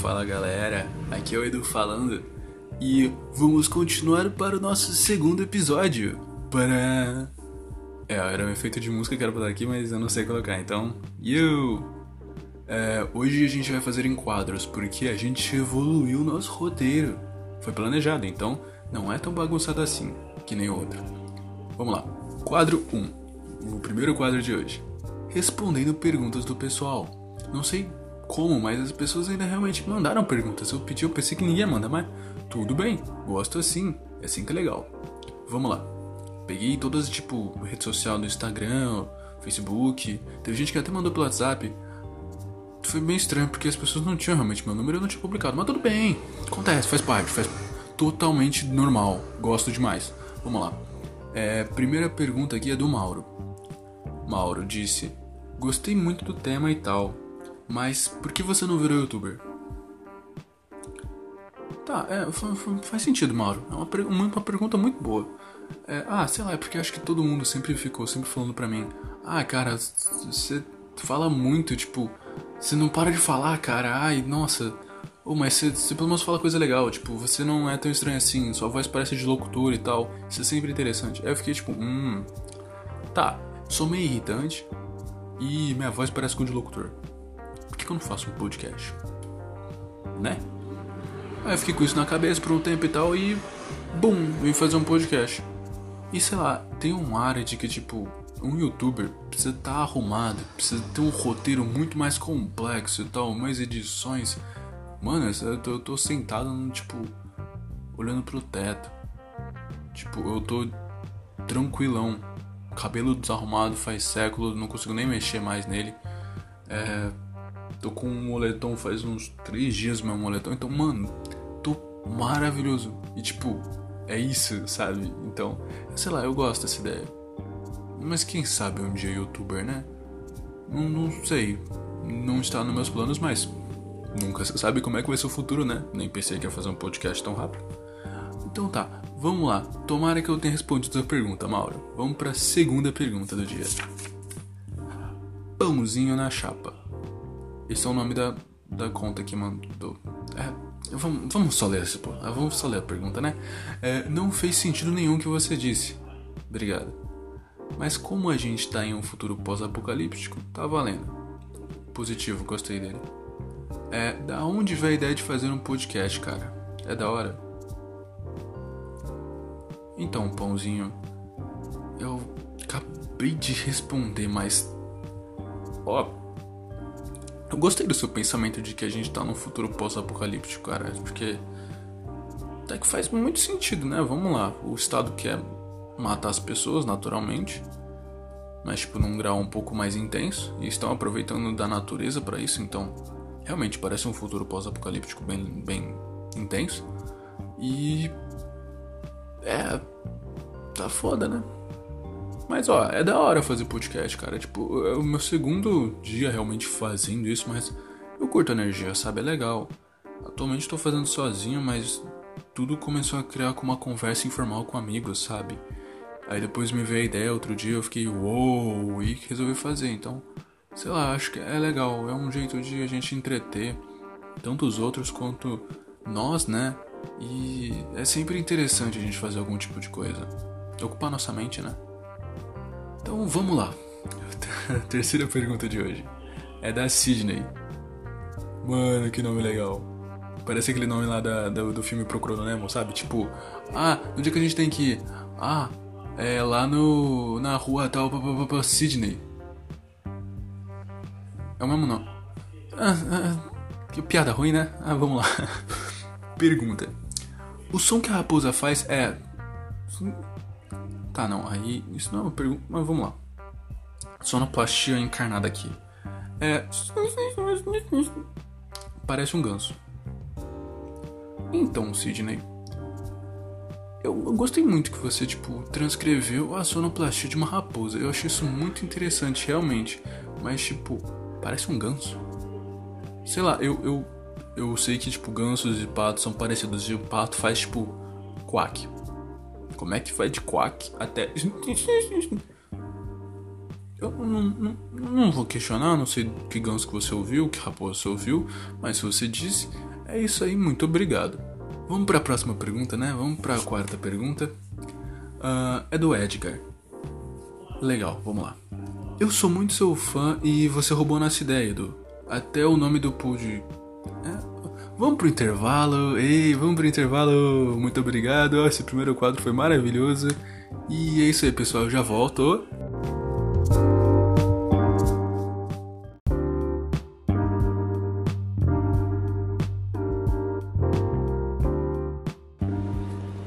Fala galera, aqui é o Edu falando e vamos continuar para o nosso segundo episódio. Para. É, era um efeito de música que era pra dar aqui, mas eu não sei colocar, então. You! É, hoje a gente vai fazer em quadros porque a gente evoluiu o nosso roteiro. Foi planejado, então não é tão bagunçado assim que nem o outro. Vamos lá. Quadro 1. O primeiro quadro de hoje. Respondendo perguntas do pessoal. Não sei como, mas as pessoas ainda realmente mandaram perguntas. Eu pedi, eu pensei que ninguém ia mandar, mas tudo bem, gosto assim, é assim que é legal. Vamos lá. Peguei todas, tipo, rede social do Instagram, Facebook. Teve gente que até mandou pelo WhatsApp. Foi bem estranho, porque as pessoas não tinham realmente meu número, eu não tinha publicado. Mas tudo bem, acontece, faz parte, faz totalmente normal. Gosto demais. Vamos lá. É, primeira pergunta aqui é do Mauro. Mauro disse: Gostei muito do tema e tal, mas por que você não virou youtuber? Tá, é, faz sentido, Mauro. É uma, uma pergunta muito boa. É, ah, sei lá, é porque acho que todo mundo sempre ficou sempre falando pra mim: Ah, cara, você fala muito, tipo, você não para de falar, cara. Ai, nossa. Oh, mas você, você pelo menos fala coisa legal, tipo, você não é tão estranho assim, sua voz parece de locutor e tal. Isso é sempre interessante. Aí eu fiquei tipo, hum. Tá, sou meio irritante e minha voz parece com de locutor que eu não faço um podcast? Né? Aí eu fiquei com isso na cabeça por um tempo e tal e. Bum! Vim fazer um podcast. E sei lá, tem um área de que tipo. Um youtuber precisa estar tá arrumado, precisa ter um roteiro muito mais complexo e tal, mais edições. Mano, eu tô, eu tô sentado no tipo. olhando pro teto. Tipo, eu tô tranquilão. Cabelo desarrumado faz séculos, não consigo nem mexer mais nele. É, Tô com um moletom faz uns três dias meu moletom. Então, mano, tô maravilhoso. E tipo, é isso, sabe? Então, sei lá, eu gosto dessa ideia. Mas quem sabe um dia youtuber, né? Não, não sei. Não está nos meus planos, mas nunca se sabe como é que vai ser o futuro, né? Nem pensei que ia fazer um podcast tão rápido. Então tá, vamos lá. Tomara que eu tenha respondido a pergunta, Mauro. Vamos para a segunda pergunta do dia. Pãozinho na chapa. Esse é o nome da, da conta que mandou. É, vamos, vamos só ler essa. Ah, vamos só ler a pergunta, né? É, não fez sentido nenhum que você disse. Obrigado. Mas como a gente tá em um futuro pós-apocalíptico, tá valendo. Positivo, gostei dele. É, da onde veio a ideia de fazer um podcast, cara? É da hora. Então, pãozinho, eu acabei de responder, mas ó, eu gostei do seu pensamento de que a gente tá num futuro pós-apocalíptico, cara, porque até que faz muito sentido, né? Vamos lá, o Estado quer matar as pessoas naturalmente, mas tipo num grau um pouco mais intenso e estão aproveitando da natureza para isso, então realmente parece um futuro pós-apocalíptico bem, bem intenso e é tá foda, né? Mas ó, é da hora fazer podcast, cara. Tipo, é o meu segundo dia realmente fazendo isso, mas eu curto energia, sabe? É legal. Atualmente estou fazendo sozinho, mas tudo começou a criar com uma conversa informal com amigos, sabe? Aí depois me veio a ideia, outro dia eu fiquei, uou, wow, e resolvi fazer. Então, sei lá, acho que é legal. É um jeito de a gente entreter tanto os outros quanto nós, né? E é sempre interessante a gente fazer algum tipo de coisa. Ocupar nossa mente, né? Então vamos lá. Terceira pergunta de hoje é da Sidney. Mano, que nome legal. Parece aquele nome lá da, do, do filme Procurando Nemo, sabe? Tipo, ah, no dia que a gente tem que ir? Ah, é lá no. na rua tal, papapá, Sidney. É o mesmo nome. Ah, ah, que piada ruim, né? Ah, vamos lá. Pergunta: O som que a raposa faz é. Tá, não, aí isso não é uma pergunta, mas vamos lá. Sonoplastia encarnada aqui. É. Parece um ganso. Então, Sidney. Eu, eu, gostei muito que você, tipo, transcreveu a sonoplastia de uma raposa. Eu achei isso muito interessante, realmente. Mas, tipo, parece um ganso. Sei lá, eu, eu, eu sei que, tipo, gansos e patos são parecidos. E o pato faz, tipo, quack. Como é que vai de quack até. Eu não, não, não, vou questionar, não sei que ganso que você ouviu, que raposa você ouviu, mas se você disse, É isso aí, muito obrigado. Vamos para a próxima pergunta, né? Vamos para a quarta pergunta. Uh, é do Edgar. Legal, vamos lá. Eu sou muito seu fã e você roubou nossa ideia, Edu. Até o nome do pool de. É, Vamos pro intervalo. Ei, vamos pro intervalo. Muito obrigado. Esse primeiro quadro foi maravilhoso. E é isso aí, pessoal. Eu já volto.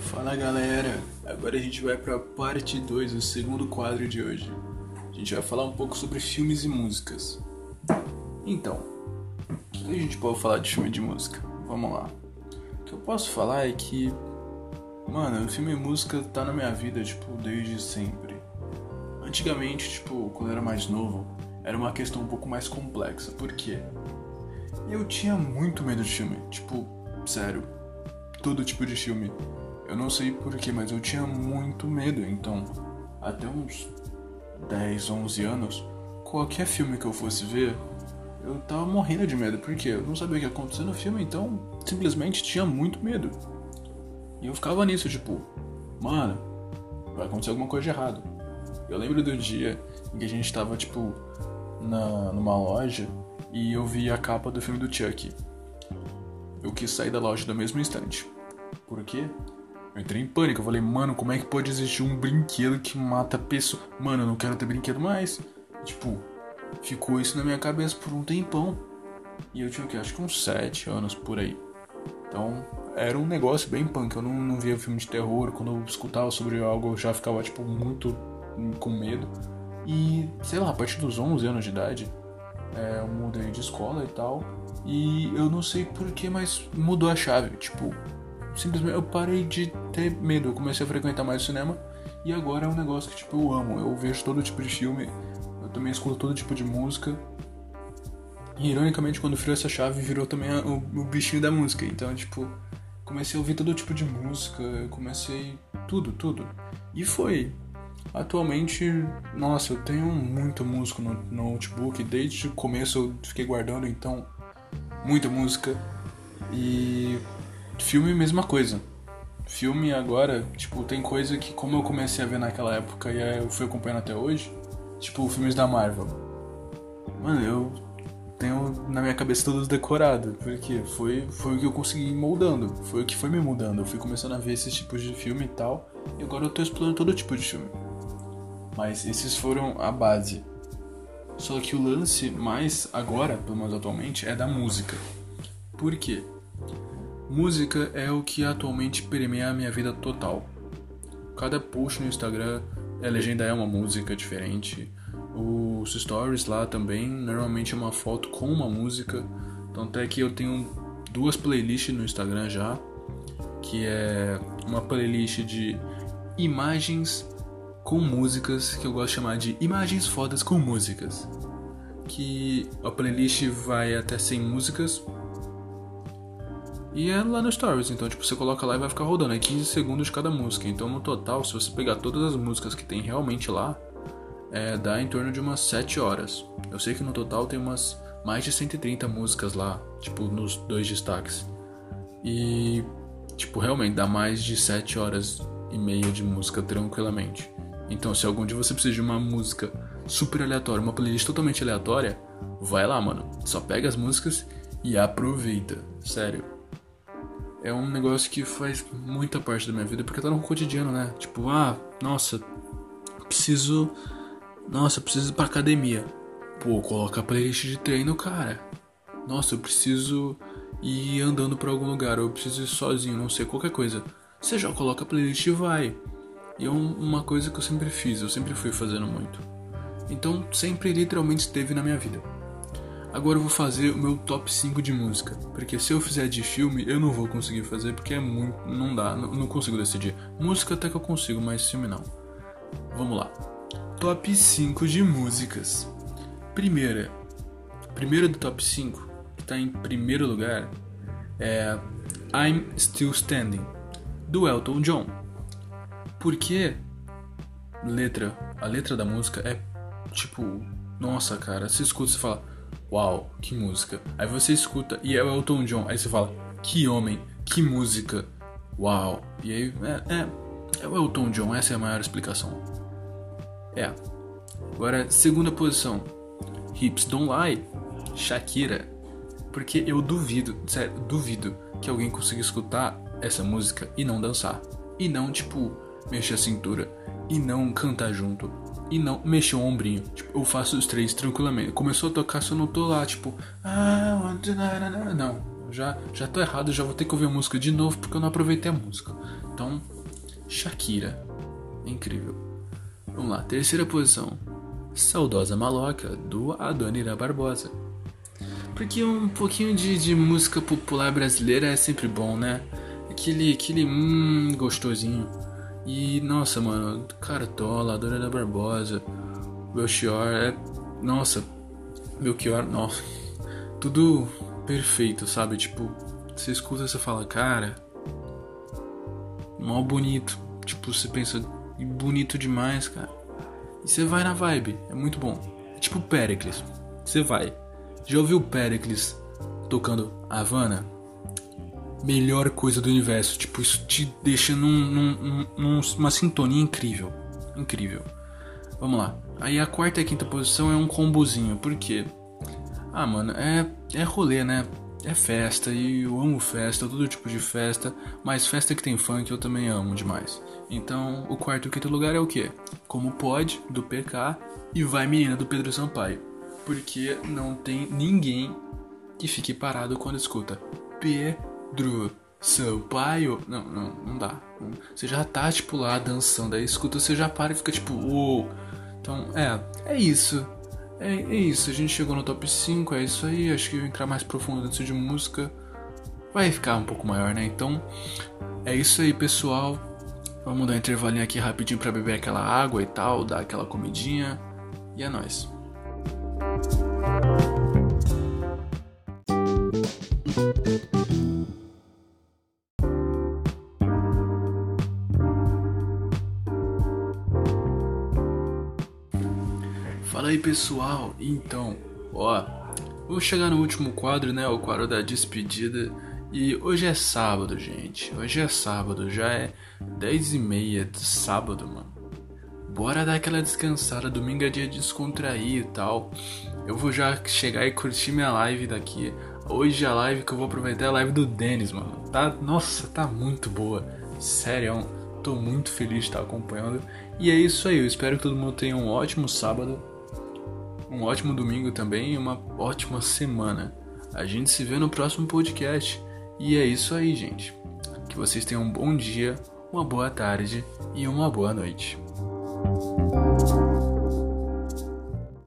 Fala galera, agora a gente vai para parte 2, o segundo quadro de hoje. A gente vai falar um pouco sobre filmes e músicas. Então, que a gente pode falar de filme de música? Vamos lá. O que eu posso falar é que, mano, o filme e música tá na minha vida, tipo, desde sempre. Antigamente, tipo, quando eu era mais novo, era uma questão um pouco mais complexa. Por quê? Eu tinha muito medo de filme. Tipo, sério. Todo tipo de filme. Eu não sei porquê, mas eu tinha muito medo. Então, até uns 10, 11 anos, qualquer filme que eu fosse ver, eu tava morrendo de medo, porque eu não sabia o que ia acontecer no filme, então simplesmente tinha muito medo. E eu ficava nisso, tipo, mano, vai acontecer alguma coisa de errado. Eu lembro do dia em que a gente tava, tipo, na, numa loja e eu vi a capa do filme do Chuck. Eu quis sair da loja no mesmo instante. Por quê? Eu entrei em pânico. Eu falei, mano, como é que pode existir um brinquedo que mata pessoa? Mano, eu não quero ter brinquedo mais. Tipo, ficou isso na minha cabeça por um tempão. E eu tinha o que? Acho que uns 7 anos por aí. Então era um negócio bem punk. Eu não, não via filme de terror. Quando eu escutava sobre algo, eu já ficava tipo muito com medo. E sei lá, a partir dos 11 anos de idade, é, eu mudei de escola e tal. E eu não sei porquê, mas mudou a chave. Tipo, simplesmente eu parei de ter medo. Eu comecei a frequentar mais o cinema. E agora é um negócio que tipo, eu amo. Eu vejo todo tipo de filme também escuto todo tipo de música. E ironicamente, quando virou essa chave, virou também a, o, o, bichinho da música. Então, tipo, comecei a ouvir todo tipo de música, comecei tudo, tudo. E foi. Atualmente, nossa, eu tenho muita música no, no notebook. Desde o começo eu fiquei guardando, então, muita música. E filme, mesma coisa. Filme agora, tipo, tem coisa que, como eu comecei a ver naquela época e eu fui acompanhando até hoje, Tipo, filmes da Marvel. Mano, eu tenho na minha cabeça todos decorados, porque foi, foi o que eu consegui ir moldando, foi o que foi me mudando. Eu fui começando a ver esses tipos de filme e tal, e agora eu tô explorando todo tipo de filme. Mas esses foram a base. Só que o lance mais agora, pelo menos atualmente, é da música. Por quê? Música é o que atualmente permeia a minha vida total. Cada post no Instagram, a legenda é uma música diferente. Os stories lá também, normalmente é uma foto com uma música. Então até que eu tenho duas playlists no Instagram já, que é uma playlist de imagens com músicas, que eu gosto de chamar de imagens fodas com músicas. Que a playlist vai até 100 músicas, e é lá no Stories, então tipo, você coloca lá e vai ficar rodando, é 15 segundos cada música. Então no total, se você pegar todas as músicas que tem realmente lá, é, dá em torno de umas 7 horas. Eu sei que no total tem umas mais de 130 músicas lá, tipo, nos dois destaques. E, tipo, realmente dá mais de 7 horas e meia de música tranquilamente. Então, se algum dia você precisa de uma música super aleatória, uma playlist totalmente aleatória, vai lá, mano. Só pega as músicas e aproveita. Sério é um negócio que faz muita parte da minha vida, porque tá no cotidiano, né? Tipo, ah, nossa, preciso. Nossa, preciso ir pra academia. Pô, coloca a playlist de treino, cara. Nossa, eu preciso ir andando pra algum lugar, ou eu preciso ir sozinho, não sei, qualquer coisa. Você já coloca a playlist e vai. E é um, uma coisa que eu sempre fiz, eu sempre fui fazendo muito. Então, sempre literalmente esteve na minha vida. Agora eu vou fazer o meu top 5 de música. Porque se eu fizer de filme, eu não vou conseguir fazer porque é muito. Não dá, não, não consigo decidir. Música até que eu consigo, mas filme não. Vamos lá. Top 5 de músicas. Primeira. Primeira do top 5, que tá em primeiro lugar, é I'm Still Standing, do Elton John. Porque letra, a letra da música é tipo, nossa cara, se escuta e fala Uau, que música. Aí você escuta e é o Elton John. Aí você fala, que homem, que música, uau. E aí, é, é, é o Elton John, essa é a maior explicação. É. Agora, segunda posição, Hips Don't Lie, Shakira. Porque eu duvido, sério, duvido que alguém consiga escutar essa música e não dançar. E não, tipo, mexer a cintura. E não cantar junto. E não mexer o ombrinho. Tipo, eu faço os três tranquilamente. Começou a tocar, se eu não tô lá, tipo. Ah, não, já, já tô errado, já vou ter que ouvir a música de novo porque eu não aproveitei a música. Então, Shakira. Incrível. Vamos lá, terceira posição. Saudosa Maloca, do Adonira Barbosa. Porque um pouquinho de, de música popular brasileira é sempre bom, né? Aquele, aquele hum, gostosinho. E nossa, mano, Cartola, Dona Barbosa, Belchior, é. Nossa, Belchior, nossa. Tudo perfeito, sabe? Tipo, você escuta e você fala, cara. Mal bonito. Tipo, você pensa, bonito demais, cara. E você vai na vibe, é muito bom. É tipo Pericles. Você vai. Já ouviu Pericles tocando Havana? Melhor coisa do universo. Tipo, isso te deixa num, num, num, numa sintonia incrível. Incrível. Vamos lá. Aí a quarta e a quinta posição é um combozinho. Por quê? Ah, mano, é, é rolê, né? É festa e eu amo festa, todo tipo de festa, mas festa que tem funk eu também amo demais. Então, o quarto e o quinto lugar é o quê? Como pode, do PK e vai menina do Pedro Sampaio. Porque não tem ninguém que fique parado quando escuta Pedro Pedro Sampaio. Não, não, não dá. Você já tá, tipo, lá dançando. Aí escuta, você já para e fica tipo, uou. Então, é, é isso. É, é isso. A gente chegou no top 5, é isso aí. Acho que entrar mais profundo dentro de música vai ficar um pouco maior, né? Então, é isso aí, pessoal. Vamos dar um intervalinho aqui rapidinho para beber aquela água e tal, dar aquela comidinha. E é nóis. Fala aí pessoal, então, ó, vou chegar no último quadro, né, o quadro da despedida. E hoje é sábado, gente. Hoje é sábado, já é 10 e meia de sábado, mano. Bora dar aquela descansada, domingo é dia de descontrair e tal. Eu vou já chegar e curtir minha live daqui. Hoje a live que eu vou aproveitar é a live do Denis, mano. Tá, nossa, tá muito boa. Sério, tô muito feliz de estar acompanhando. E é isso aí, eu espero que todo mundo tenha um ótimo sábado um ótimo domingo também e uma ótima semana. A gente se vê no próximo podcast. E é isso aí, gente. Que vocês tenham um bom dia, uma boa tarde e uma boa noite.